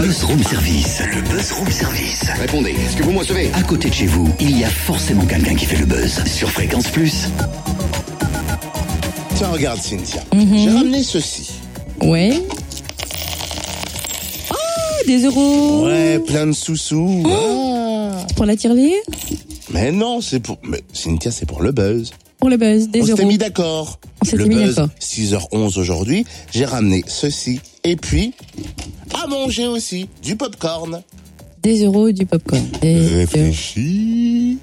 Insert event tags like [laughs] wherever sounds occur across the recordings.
buzz room service. Le buzz room service. Répondez, est-ce que vous me recevez À côté de chez vous, il y a forcément quelqu'un qui fait le buzz. Sur Fréquence Plus. Tiens, regarde Cynthia. Mhm. J'ai ramené ceci. Ouais. Oh, des euros Ouais, plein de sous-sous. Ah. pour la tirelire Mais non, c'est pour. Mais Cynthia, c'est pour le buzz. Pour le buzz, des On s'était euros. mis d'accord. On Le buzz, d'accord. 6h11 aujourd'hui. J'ai ramené ceci. Et puis, à manger aussi, du popcorn. Des euros du popcorn. Des. Réfléchis.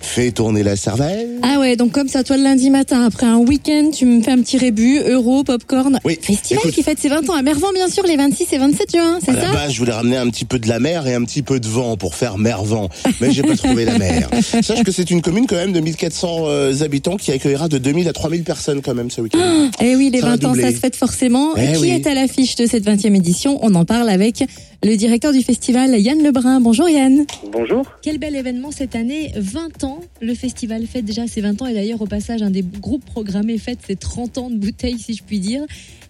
Fais tourner la cervelle. Ah ouais, donc comme ça, toi le lundi matin, après un week-end, tu me fais un petit rébut, euro, popcorn. Oui, Festival écoute- qui fête ses 20 ans à Mervan, bien sûr, les 26 et 27 juin, c'est À la ça base, je voulais ramener un petit peu de la mer et un petit peu de vent pour faire mer-vent. Mais j'ai pas trouvé la mer. [laughs] Sache que c'est une commune quand même de 1400 euh, habitants qui accueillera de 2000 à 3000 personnes quand même ce week-end. Eh oui, les Ça va 20 ans, ça se fête forcément. Eh qui oui. est à l'affiche de cette 20e édition On en parle avec le directeur du festival, Yann Lebrun. Bonjour Yann. Bonjour. Quel bel événement cette année, 20 ans. Le festival fête déjà ses 20 et d'ailleurs au passage, un des groupes programmés fête ses 30 ans de bouteille, si je puis dire.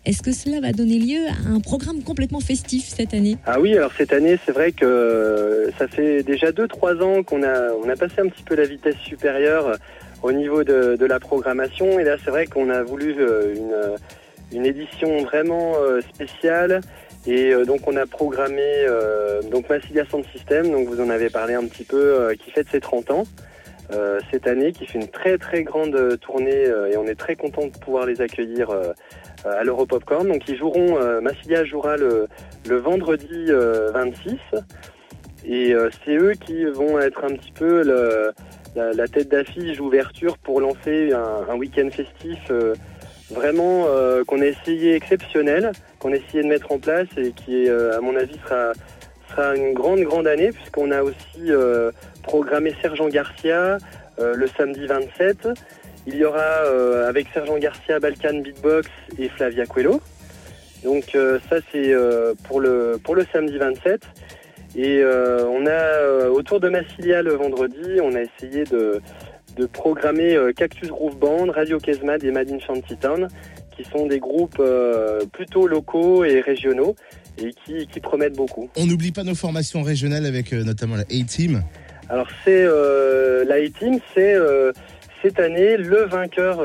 Est-ce que cela va donner lieu à un programme complètement festif cette année? Ah oui, alors cette année, c'est vrai que euh, ça fait déjà 2-3 ans qu'on a, on a passé un petit peu la vitesse supérieure au niveau de, de la programmation. Et là, c'est vrai qu'on a voulu euh, une, une édition vraiment euh, spéciale. Et euh, donc, on a programmé euh, donc Massilia Sound System, donc vous en avez parlé un petit peu, euh, qui fête ses 30 ans. Euh, cette année, qui fait une très très grande euh, tournée euh, et on est très content de pouvoir les accueillir euh, à l'Europopcorn. Donc ils joueront, Massilia jouera le, le vendredi euh, 26 et c'est eux qui vont être un petit peu la, tête d'affiche d'ouverture pour lancer un, un week-end festif vraiment qu'on a essayé exceptionnel, qu'on a essayé de mettre en place et qui, à mon avis, sera, sera une grande, grande année puisqu'on a aussi euh, programmé Sergent Garcia euh, le samedi 27. Il y aura euh, avec Sergent Garcia, Balkan Beatbox et Flavia Coelho. Donc ça c'est pour le pour le samedi 27. Et on a autour de Massilia le vendredi, on a essayé de, de programmer Cactus Groove Band, Radio Kesmad et Mad in Shantytown, qui sont des groupes plutôt locaux et régionaux et qui, qui promettent beaucoup. On n'oublie pas nos formations régionales avec euh, notamment la A-Team. Alors c'est euh, la A-Team, c'est euh, cette année le vainqueur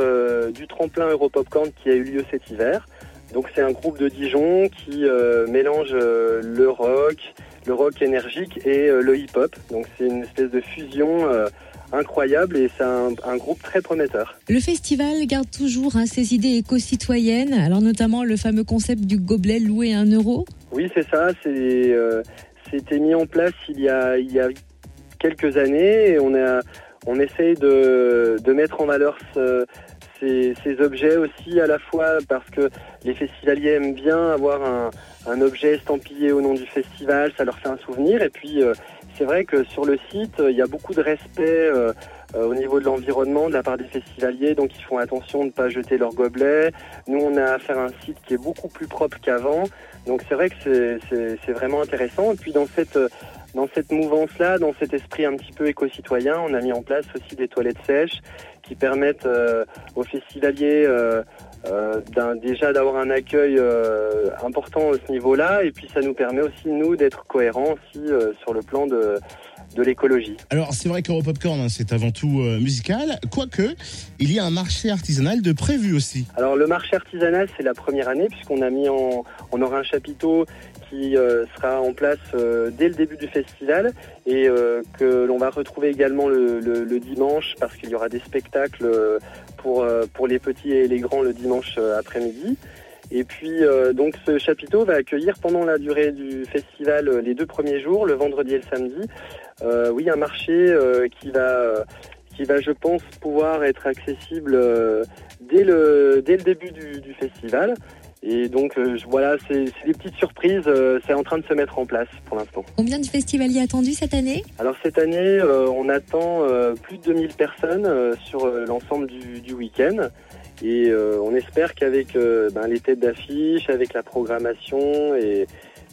du tremplin Europopcorn qui a eu lieu cet hiver. Donc c'est un groupe de Dijon qui mélange le rock, le rock énergique et le hip-hop. Donc c'est une espèce de fusion incroyable et c'est un, un groupe très prometteur. Le festival garde toujours hein, ses idées éco-citoyennes, alors notamment le fameux concept du gobelet loué à 1 euro. Oui, c'est ça. C'est euh, c'était mis en place il y a il y a quelques années et on a on essaye de de mettre en valeur ce- ces, ces objets aussi à la fois parce que les festivaliers aiment bien avoir un, un objet estampillé au nom du festival, ça leur fait un souvenir et puis euh, c'est vrai que sur le site il y a beaucoup de respect euh, euh, au niveau de l'environnement de la part des festivaliers, donc ils font attention de ne pas jeter leurs gobelets. Nous, on a affaire à un site qui est beaucoup plus propre qu'avant, donc c'est vrai que c'est- vraiment intéressant. Et puis dans cette euh, dans cette mouvance-là, dans cet esprit un petit peu éco-citoyen, on a mis en place aussi des toilettes sèches qui permettent euh, aux festivaliers euh, euh, déjà d'avoir un accueil euh, important à ce niveau-là, et puis ça nous permet aussi nous d'être cohérents aussi euh, sur le plan de de l'écologie. Alors c'est vrai qu'Europopcorn, hein, c'est avant tout musical, quoique il y a un marché artisanal de prévu aussi. Alors le marché artisanal, c'est la première année puisqu'on a mis en, on aura un chapiteau qui euh, sera en place euh, dès le début du festival et euh, que l'on va retrouver également le, dimanche parce qu'il y aura des spectacles pour pour les petits et les grands le dimanche après-midi. Et puis donc ce chapiteau va accueillir pendant la durée du festival les deux premiers jours, le vendredi et le samedi, oui un marché qui va qui va je pense pouvoir être accessible dès le dès le début du festival. Et donc euh, voilà, c'est des petites surprises, euh, c'est en train de se mettre en place pour l'instant. Combien de festivaliers attendus cette année? Alors cette année, euh, on attend euh, plus de 2000 personnes euh, sur euh, l'ensemble du, du week-end. Et euh, on espère qu'avec euh, ben, les têtes d'affiche, avec la programmation et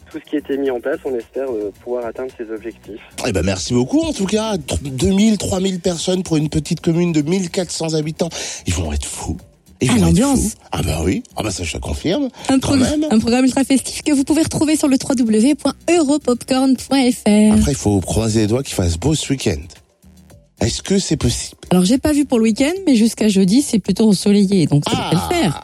tout ce qui a été mis en place, on espère euh, pouvoir atteindre ces objectifs. Eh ben merci beaucoup en tout cas. 2000, 3000 personnes pour une petite commune de 1400 habitants. Ils vont être fous. Ils Ah, l'ambiance. Ah bah oui. Ah bah ça, je te confirme. Un, Quand progr- même. un programme ultra festif que vous pouvez retrouver sur le www.europopcorn.fr. Après, il faut croiser les doigts qu'il fasse beau ce week-end. Est-ce que c'est possible? Alors j'ai pas vu pour le week-end, mais jusqu'à jeudi c'est plutôt ensoleillé, donc ça Ah. le faire.